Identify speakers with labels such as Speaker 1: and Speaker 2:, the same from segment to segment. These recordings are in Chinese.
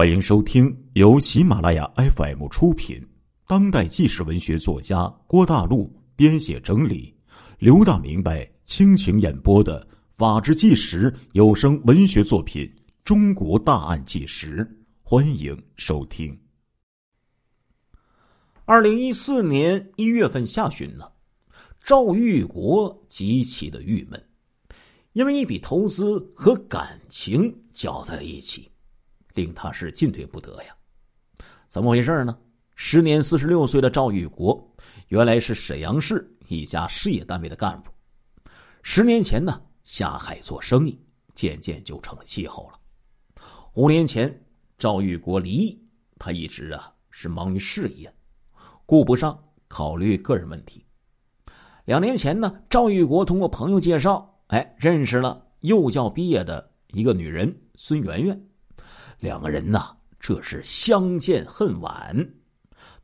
Speaker 1: 欢迎收听由喜马拉雅 FM 出品、当代纪实文学作家郭大陆编写整理、刘大明白倾情演播的《法制纪实》有声文学作品《中国大案纪实》，欢迎收听。
Speaker 2: 二零一四年一月份下旬呢，赵玉国极其的郁闷，因为一笔投资和感情搅在了一起。令他是进退不得呀，怎么回事呢？时年四十六岁的赵玉国，原来是沈阳市一家事业单位的干部。十年前呢，下海做生意，渐渐就成了气候了。五年前，赵玉国离异，他一直啊是忙于事业，顾不上考虑个人问题。两年前呢，赵玉国通过朋友介绍，哎，认识了幼教毕业的一个女人孙媛媛。两个人呐，这是相见恨晚，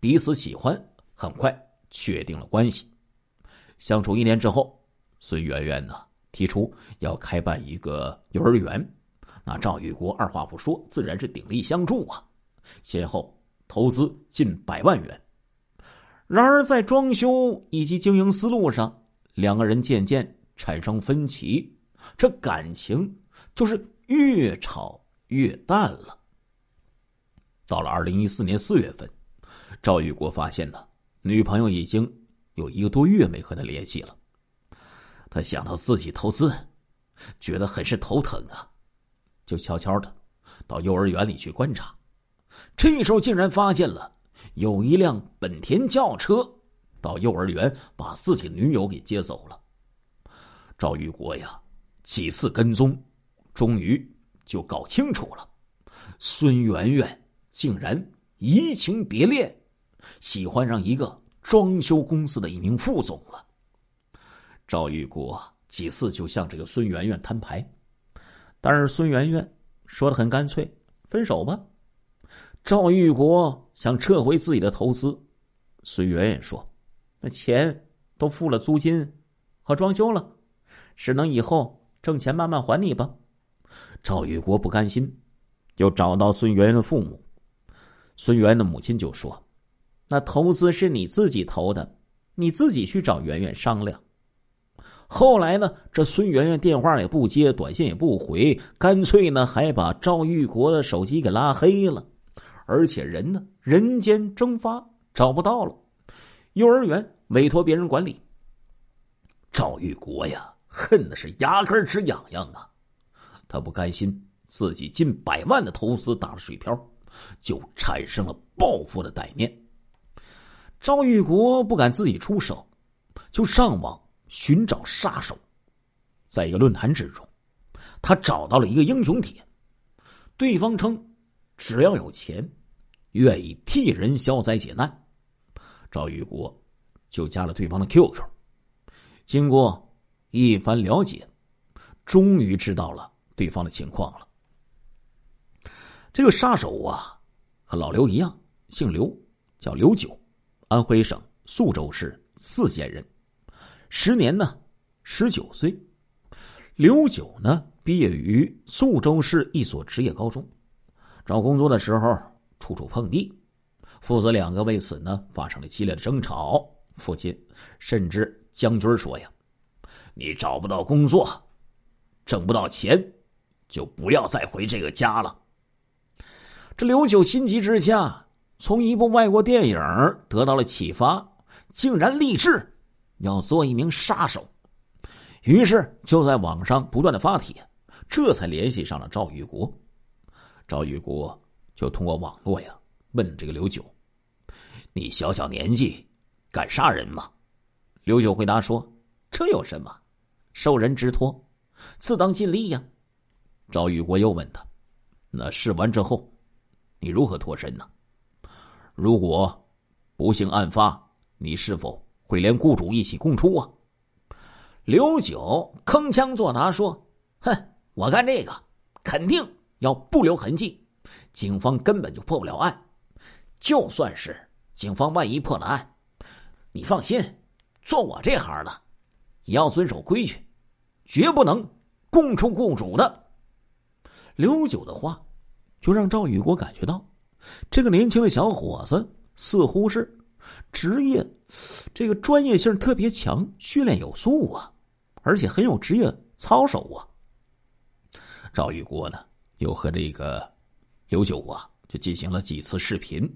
Speaker 2: 彼此喜欢，很快确定了关系。相处一年之后，孙媛媛呢提出要开办一个幼儿园，那赵玉国二话不说，自然是鼎力相助啊，先后投资近百万元。然而在装修以及经营思路上，两个人渐渐产生分歧，这感情就是越吵。越淡了。到了二零一四年四月份，赵玉国发现呢，女朋友已经有一个多月没和他联系了。他想到自己投资，觉得很是头疼啊，就悄悄的到幼儿园里去观察。这时候竟然发现了有一辆本田轿车到幼儿园把自己女友给接走了。赵玉国呀，几次跟踪，终于。就搞清楚了，孙媛媛竟然移情别恋，喜欢上一个装修公司的一名副总了。赵玉国几次就向这个孙媛媛摊牌，但是孙媛媛说的很干脆，分手吧。赵玉国想撤回自己的投资，孙媛媛说：“那钱都付了租金和装修了，只能以后挣钱慢慢还你吧。”赵玉国不甘心，又找到孙媛媛的父母。孙媛媛的母亲就说：“那投资是你自己投的，你自己去找媛媛商量。”后来呢，这孙媛媛电话也不接，短信也不回，干脆呢还把赵玉国的手机给拉黑了，而且人呢人间蒸发，找不到了。幼儿园委托别人管理。赵玉国呀，恨的是牙根直痒痒啊！他不甘心自己近百万的投资打了水漂，就产生了报复的歹念。赵玉国不敢自己出手，就上网寻找杀手。在一个论坛之中，他找到了一个英雄帖，对方称只要有钱，愿意替人消灾解难。赵玉国就加了对方的 QQ，经过一番了解，终于知道了。对方的情况了。这个杀手啊，和老刘一样，姓刘，叫刘九，安徽省宿州市泗县人，时年呢十九岁。刘九呢毕业于宿州市一所职业高中，找工作的时候处处碰壁，父子两个为此呢发生了激烈的争吵。父亲甚至将军说呀：“你找不到工作，挣不到钱。”就不要再回这个家了。这刘九心急之下，从一部外国电影得到了启发，竟然立志要做一名杀手。于是就在网上不断的发帖，这才联系上了赵玉国。赵玉国就通过网络呀问这个刘九：“你小小年纪敢杀人吗？”刘九回答说：“这有什么？受人之托，自当尽力呀。”赵玉国又问他：“那试完之后，你如何脱身呢？如果不幸案发，你是否会连雇主一起供出啊？”刘九铿锵作答说：“哼，我干这个肯定要不留痕迹，警方根本就破不了案。就算是警方万一破了案，你放心，做我这行的也要遵守规矩，绝不能供出雇主的。”刘九的话，就让赵宇国感觉到，这个年轻的小伙子似乎是职业这个专业性特别强，训练有素啊，而且很有职业操守啊。赵玉国呢，又和这个刘九啊，就进行了几次视频，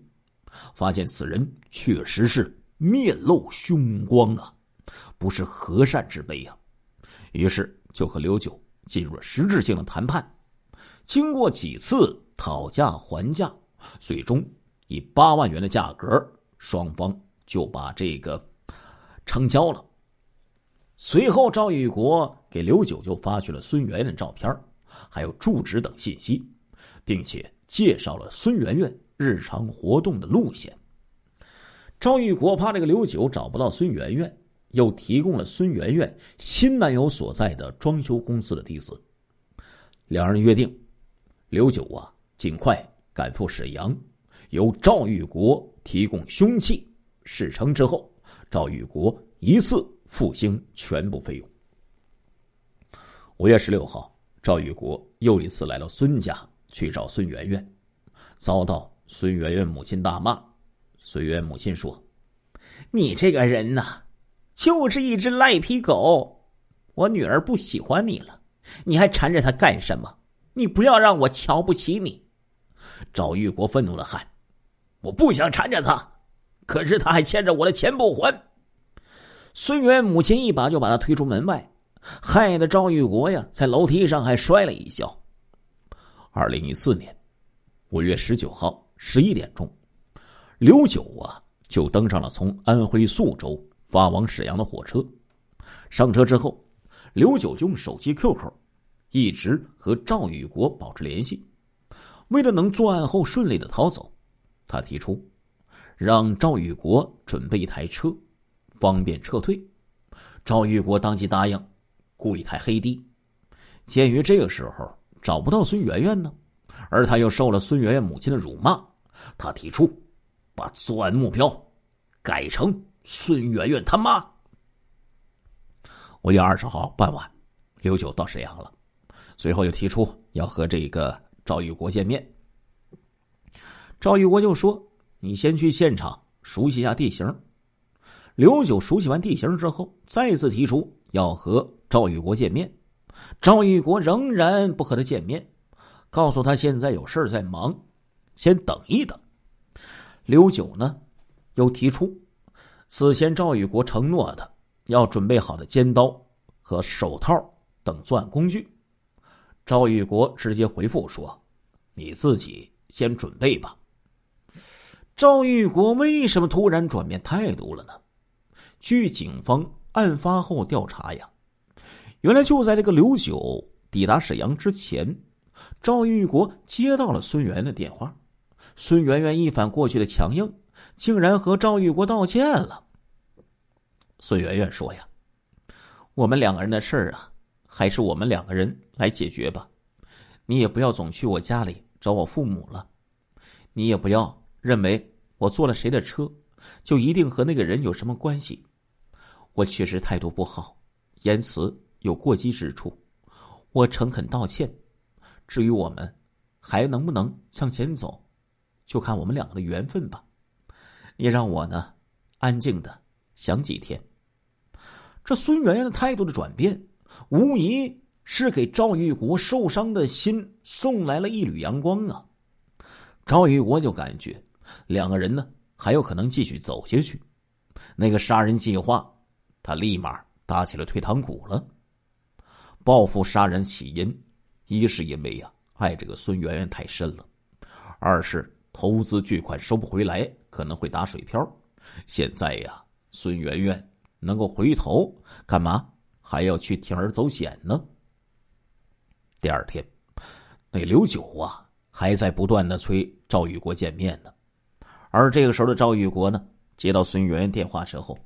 Speaker 2: 发现此人确实是面露凶光啊，不是和善之辈啊。于是就和刘九进入了实质性的谈判。经过几次讨价还价，最终以八万元的价格，双方就把这个成交了。随后，赵玉国给刘九就发去了孙媛媛的照片还有住址等信息，并且介绍了孙媛媛日常活动的路线。赵玉国怕这个刘九找不到孙媛媛，又提供了孙媛媛新男友所在的装修公司的地址。两人约定，刘九啊尽快赶赴沈阳，由赵玉国提供凶器。事成之后，赵玉国一次付清全部费用。五月十六号。赵玉国又一次来到孙家去找孙媛媛，遭到孙媛媛母亲大骂。孙媛母亲说：“你这个人呐，就是一只赖皮狗。我女儿不喜欢你了，你还缠着他干什么？你不要让我瞧不起你。”赵玉国愤怒的喊：“我不想缠着他，可是他还欠着我的钱不还。”孙媛母亲一把就把他推出门外。害得赵玉国呀，在楼梯上还摔了一跤。二零一四年五月十九号十一点钟，刘九啊就登上了从安徽宿州发往沈阳的火车。上车之后，刘九就用手机 QQ 一直和赵宇国保持联系。为了能作案后顺利的逃走，他提出让赵宇国准备一台车，方便撤退。赵玉国当即答应。雇一台黑的。鉴于这个时候找不到孙媛媛呢，而他又受了孙媛媛母亲的辱骂，他提出把作案目标改成孙媛媛他妈。五月二十号傍晚，刘九到沈阳了，随后又提出要和这个赵玉国见面。赵玉国就说：“你先去现场熟悉一下地形。”刘九熟悉完地形之后，再次提出要和。赵玉国见面，赵玉国仍然不和他见面，告诉他现在有事在忙，先等一等。刘九呢，又提出此前赵玉国承诺的要准备好的尖刀和手套等作案工具。赵玉国直接回复说：“你自己先准备吧。”赵玉国为什么突然转变态度了呢？据警方案发后调查呀。原来就在这个刘九抵达沈阳之前，赵玉国接到了孙媛的电话。孙媛媛一反过去的强硬，竟然和赵玉国道歉了。孙媛媛说：“呀，我们两个人的事儿啊，还是我们两个人来解决吧。你也不要总去我家里找我父母了。你也不要认为我坐了谁的车，就一定和那个人有什么关系。我确实态度不好，言辞。”有过激之处，我诚恳道歉。至于我们还能不能向前走，就看我们两个的缘分吧。你让我呢，安静的想几天。这孙媛媛的态度的转变，无疑是给赵玉国受伤的心送来了一缕阳光啊！赵玉国就感觉两个人呢还有可能继续走下去。那个杀人计划，他立马打起了退堂鼓了。报复杀人起因，一是因为呀爱这个孙媛媛太深了，二是投资巨款收不回来，可能会打水漂。现在呀，孙媛媛能够回头，干嘛还要去铤而走险呢？第二天，那刘九啊还在不断的催赵玉国见面呢，而这个时候的赵玉国呢，接到孙媛媛电话之后，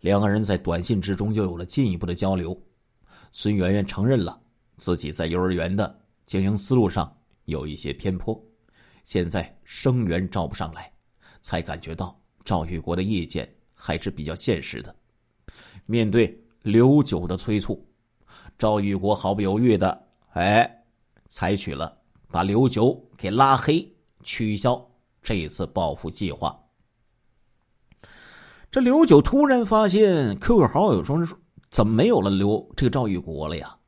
Speaker 2: 两个人在短信之中又有了进一步的交流。孙媛媛承认了自己在幼儿园的经营思路上有一些偏颇，现在生源招不上来，才感觉到赵玉国的意见还是比较现实的。面对刘九的催促，赵玉国毫不犹豫的哎，采取了把刘九给拉黑，取消这次报复计划。这刘九突然发现 QQ 好友中怎么没有了刘这个赵玉国了呀？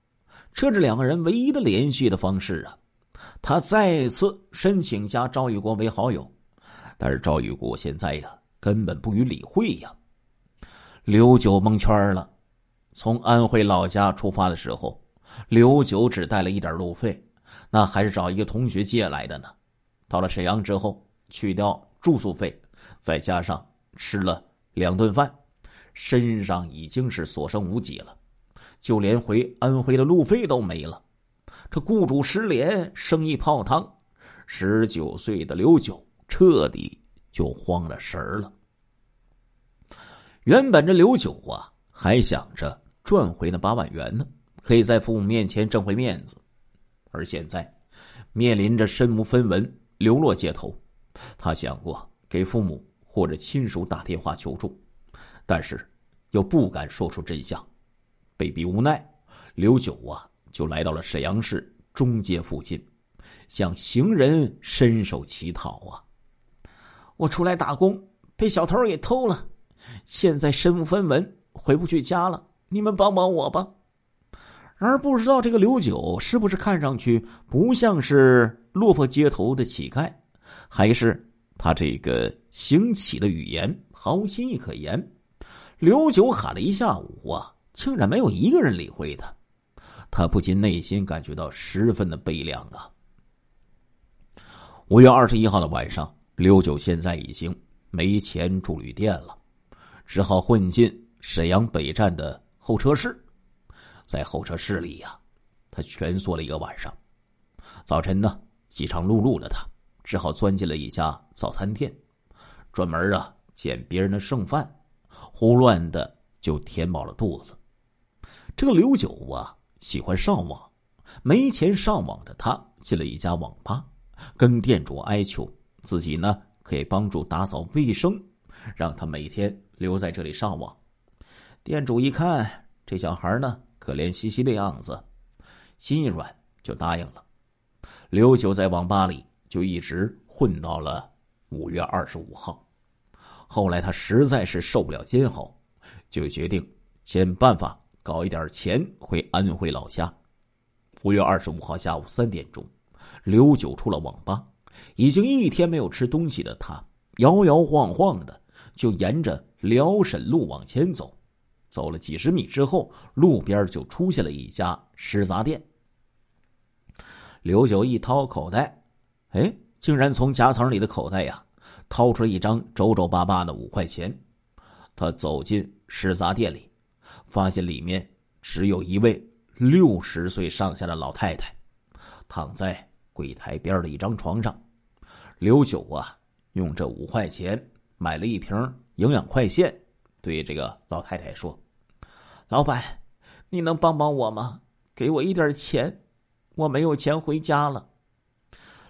Speaker 2: 这是两个人唯一的联系的方式啊！他再次申请加赵玉国为好友，但是赵玉国现在呀根本不予理会呀。刘九蒙圈了。从安徽老家出发的时候，刘九只带了一点路费，那还是找一个同学借来的呢。到了沈阳之后，去掉住宿费，再加上吃了两顿饭，身上已经是所剩无几了，就连回安徽的路费都没了。这雇主失联，生意泡汤，十九岁的刘九彻底就慌了神儿了。原本这刘九啊，还想着。赚回那八万元呢，可以在父母面前挣回面子。而现在，面临着身无分文、流落街头，他想过给父母或者亲属打电话求助，但是又不敢说出真相。被逼无奈，刘九啊就来到了沈阳市中街附近，向行人伸手乞讨啊！我出来打工，被小偷给偷了，现在身无分文，回不去家了。你们帮帮我吧！然而不知道这个刘九是不是看上去不像是落魄街头的乞丐，还是他这个行乞的语言毫无新意可言？刘九喊了一下午啊，竟然没有一个人理会他，他不禁内心感觉到十分的悲凉啊！五月二十一号的晚上，刘九现在已经没钱住旅店了，只好混进沈阳北站的。候车室，在候车室里呀，他蜷缩了一个晚上。早晨呢，饥肠辘辘的他只好钻进了一家早餐店，专门啊捡别人的剩饭，胡乱的就填饱了肚子。这个刘九啊，喜欢上网，没钱上网的他进了一家网吧，跟店主哀求自己呢可以帮助打扫卫生，让他每天留在这里上网。店主一看这小孩呢可怜兮兮的样子，心一软就答应了。刘九在网吧里就一直混到了五月二十五号。后来他实在是受不了煎熬，就决定想办法搞一点钱回安徽老家。五月二十五号下午三点钟，刘九出了网吧，已经一天没有吃东西的他摇摇晃晃的就沿着辽沈路往前走。走了几十米之后，路边就出现了一家食杂店。刘九一掏口袋，哎，竟然从夹层里的口袋呀，掏出了一张皱皱巴巴的五块钱。他走进食杂店里，发现里面只有一位六十岁上下的老太太，躺在柜台边的一张床上。刘九啊，用这五块钱买了一瓶营养快线，对这个老太太说。老板，你能帮帮我吗？给我一点钱，我没有钱回家了。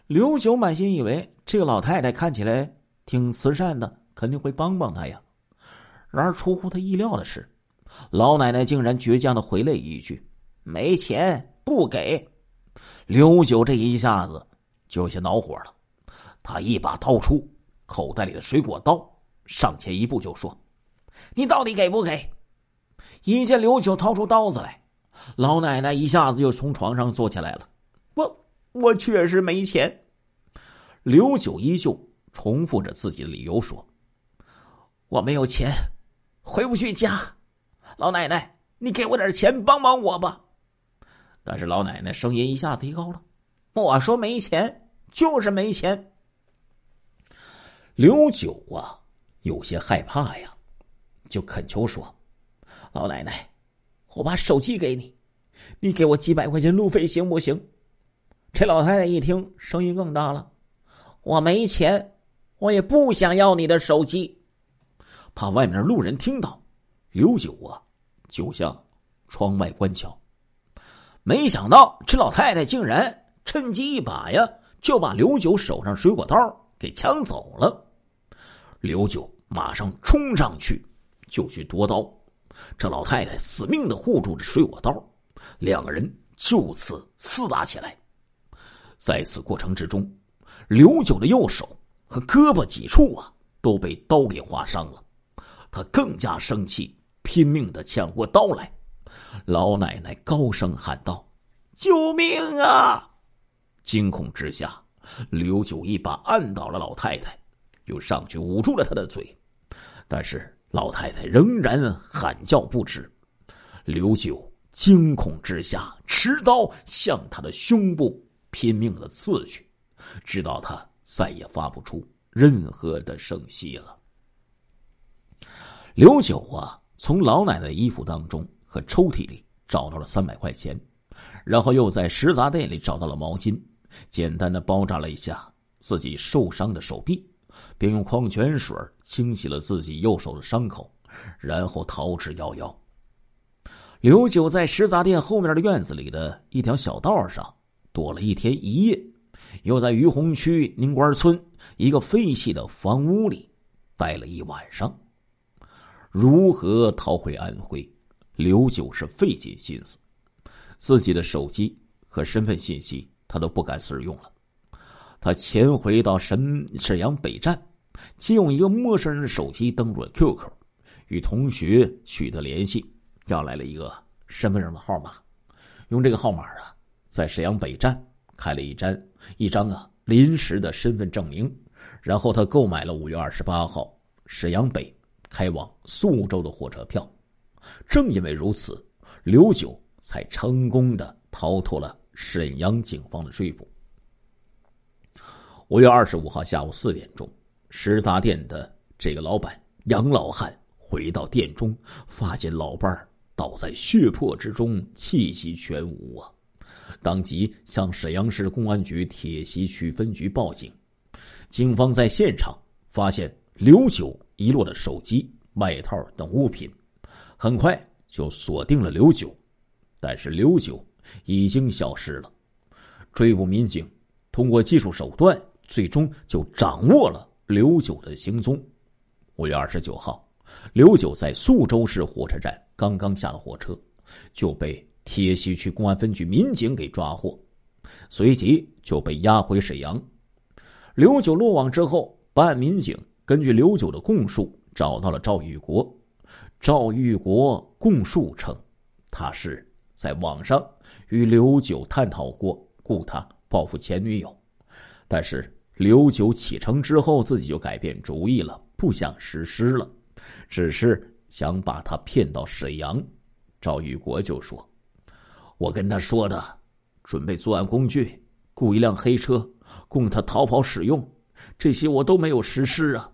Speaker 2: 刘九满心以为这个老太太看起来挺慈善的，肯定会帮帮他呀。然而出乎他意料的是，老奶奶竟然倔强的回了一句：“没钱，不给。”刘九这一下子就有些恼火了，他一把掏出口袋里的水果刀，上前一步就说：“你到底给不给？”一见刘九掏出刀子来，老奶奶一下子就从床上坐起来了。我我确实没钱。刘九依旧重复着自己的理由说：“我没有钱，回不去家。老奶奶，你给我点钱帮帮我吧。”但是老奶奶声音一下提高了：“我说没钱就是没钱。”刘九啊，有些害怕呀，就恳求说。老奶奶，我把手机给你，你给我几百块钱路费行不行？这老太太一听，声音更大了：“我没钱，我也不想要你的手机。”怕外面路人听到，刘九啊就向窗外观瞧。没想到这老太太竟然趁机一把呀，就把刘九手上水果刀给抢走了。刘九马上冲上去就去夺刀。这老太太死命的护住着水果刀，两个人就此厮打起来。在此过程之中，刘九的右手和胳膊几处啊都被刀给划伤了，他更加生气，拼命的抢过刀来。老奶奶高声喊道：“救命啊！”惊恐之下，刘九一把按倒了老太太，又上去捂住了她的嘴，但是老太太仍然喊叫不止。刘九惊恐之下，持刀向他的胸部拼命的刺去，直到他再也发不出任何的声息了。刘九啊，从老奶奶衣服当中和抽屉里找到了三百块钱，然后又在食杂店里找到了毛巾。简单的包扎了一下自己受伤的手臂，并用矿泉水清洗了自己右手的伤口，然后逃之夭夭。刘九在食杂店后面的院子里的一条小道上躲了一天一夜，又在于洪区宁官村一个废弃的房屋里待了一晚上。如何逃回安徽？刘九是费尽心思，自己的手机和身份信息。他都不敢使用了。他潜回到沈沈阳北站，借用一个陌生人的手机登录了 QQ，与同学取得联系，要来了一个身份证的号码。用这个号码啊，在沈阳北站开了一张一张啊临时的身份证明。然后他购买了五月二十八号沈阳北开往宿州的火车票。正因为如此，刘九才成功的逃脱了。沈阳警方的追捕。五月二十五号下午四点钟，食杂店的这个老板杨老汉回到店中，发现老伴儿倒在血泊之中，气息全无啊！当即向沈阳市公安局铁西区分局报警。警方在现场发现刘九遗落的手机、外套等物品，很快就锁定了刘九，但是刘九。已经消失了。追捕民警通过技术手段，最终就掌握了刘九的行踪。五月二十九号，刘九在宿州市火车站刚刚下了火车，就被铁西区公安分局民警给抓获，随即就被押回沈阳。刘九落网之后，办案民警根据刘九的供述找到了赵玉国。赵玉国供述称，他是。在网上与刘九探讨过雇他报复前女友，但是刘九启程之后自己就改变主意了，不想实施了，只是想把他骗到沈阳。赵玉国就说：“我跟他说的，准备作案工具，雇一辆黑车供他逃跑使用，这些我都没有实施啊。”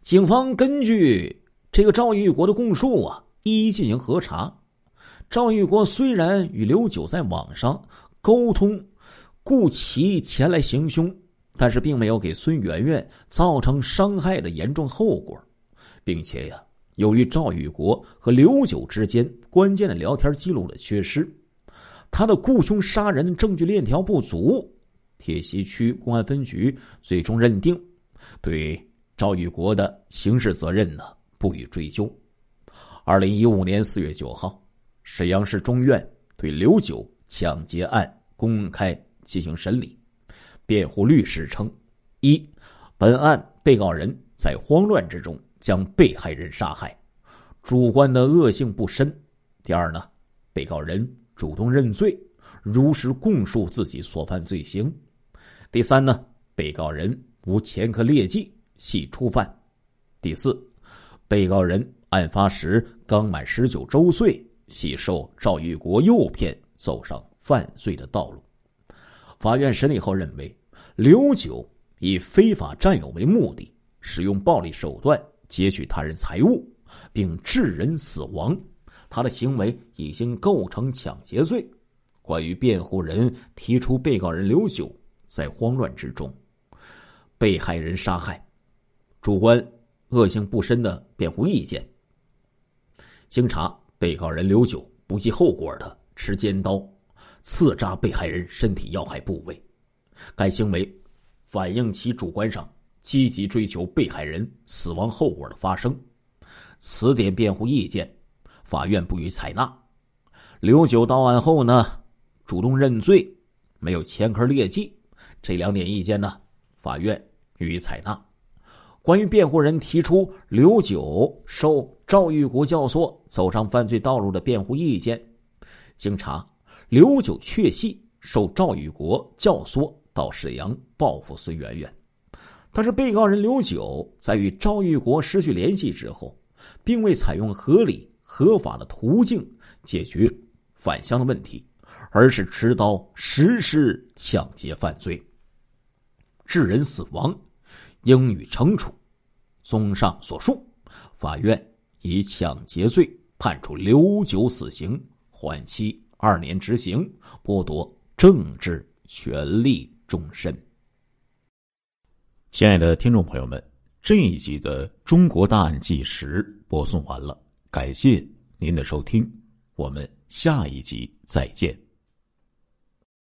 Speaker 2: 警方根据这个赵玉国的供述啊，一一进行核查。赵玉国虽然与刘九在网上沟通，雇其前来行凶，但是并没有给孙媛媛造成伤害的严重后果，并且呀，由于赵宇国和刘九之间关键的聊天记录的缺失，他的雇凶杀人证据链条不足，铁西区公安分局最终认定对赵玉国的刑事责任呢不予追究。二零一五年四月九号。沈阳市中院对刘九抢劫案公开进行审理。辩护律师称：一，本案被告人在慌乱之中将被害人杀害，主观的恶性不深；第二呢，被告人主动认罪，如实供述自己所犯罪行；第三呢，被告人无前科劣迹，系初犯；第四，被告人案发时刚满十九周岁。系受赵玉国诱骗走上犯罪的道路。法院审理后认为，刘九以非法占有为目的，使用暴力手段劫取他人财物，并致人死亡，他的行为已经构成抢劫罪。关于辩护人提出被告人刘九在慌乱之中被害人杀害，主观恶性不深的辩护意见，经查。被告人刘九不计后果的持尖刀刺扎被害人身体要害部位，该行为反映其主观上积极追求被害人死亡后果的发生。此点辩护意见，法院不予采纳。刘九到案后呢，主动认罪，没有前科劣迹，这两点意见呢，法院予以采纳。关于辩护人提出刘九受赵玉国教唆走上犯罪道路的辩护意见，经查，刘九确系受赵玉国教唆到沈阳报复孙媛媛。但是，被告人刘九在与赵玉国失去联系之后，并未采用合理合法的途径解决返乡的问题，而是持刀实施抢劫犯罪，致人死亡，应予惩处。综上所述，法院以抢劫罪判处刘九死刑，缓期二年执行，剥夺政治权利终身。
Speaker 1: 亲爱的听众朋友们，这一集的《中国大案纪实》播送完了，感谢您的收听，我们下一集再见。